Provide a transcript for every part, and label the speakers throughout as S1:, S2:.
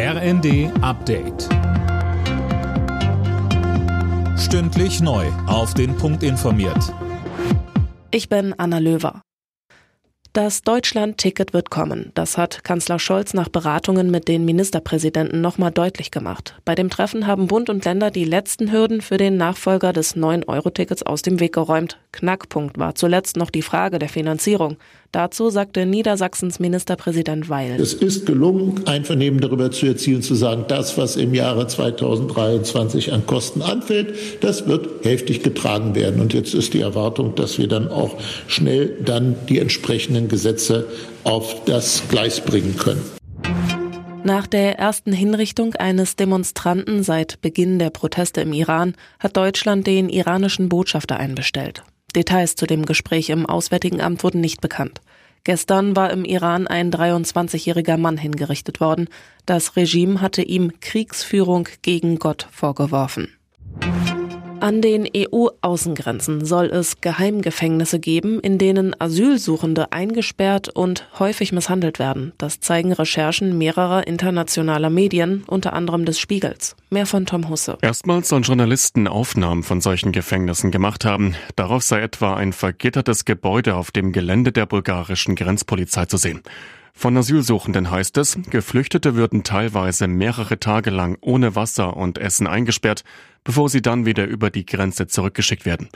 S1: RND Update. Stündlich neu. Auf den Punkt informiert.
S2: Ich bin Anna Löwer. Das Deutschland-Ticket wird kommen. Das hat Kanzler Scholz nach Beratungen mit den Ministerpräsidenten nochmal deutlich gemacht. Bei dem Treffen haben Bund und Länder die letzten Hürden für den Nachfolger des 9-Euro-Tickets aus dem Weg geräumt. Knackpunkt war zuletzt noch die Frage der Finanzierung. Dazu sagte Niedersachsens Ministerpräsident Weil.
S3: Es ist gelungen, Einvernehmen darüber zu erzielen, zu sagen, das, was im Jahre 2023 an Kosten anfällt, das wird hälftig getragen werden. Und jetzt ist die Erwartung, dass wir dann auch schnell dann die entsprechenden Gesetze auf das Gleis bringen können.
S2: Nach der ersten Hinrichtung eines Demonstranten seit Beginn der Proteste im Iran hat Deutschland den iranischen Botschafter einbestellt. Details zu dem Gespräch im Auswärtigen Amt wurden nicht bekannt. Gestern war im Iran ein 23-jähriger Mann hingerichtet worden. Das Regime hatte ihm Kriegsführung gegen Gott vorgeworfen. An den EU-Außengrenzen soll es Geheimgefängnisse geben, in denen Asylsuchende eingesperrt und häufig misshandelt werden. Das zeigen Recherchen mehrerer internationaler Medien, unter anderem des Spiegels. Mehr von Tom Husse.
S4: Erstmals sollen Journalisten Aufnahmen von solchen Gefängnissen gemacht haben. Darauf sei etwa ein vergittertes Gebäude auf dem Gelände der bulgarischen Grenzpolizei zu sehen. Von Asylsuchenden heißt es, Geflüchtete würden teilweise mehrere Tage lang ohne Wasser und Essen eingesperrt, bevor sie dann wieder über die Grenze zurückgeschickt werden.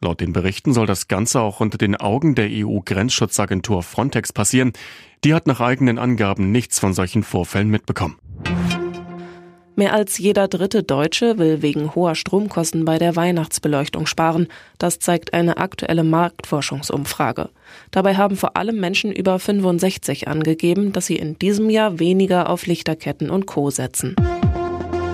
S4: Laut den Berichten soll das Ganze auch unter den Augen der EU-Grenzschutzagentur Frontex passieren. Die hat nach eigenen Angaben nichts von solchen Vorfällen mitbekommen.
S2: Mehr als jeder dritte Deutsche will wegen hoher Stromkosten bei der Weihnachtsbeleuchtung sparen. Das zeigt eine aktuelle Marktforschungsumfrage. Dabei haben vor allem Menschen über 65 angegeben, dass sie in diesem Jahr weniger auf Lichterketten und Co setzen.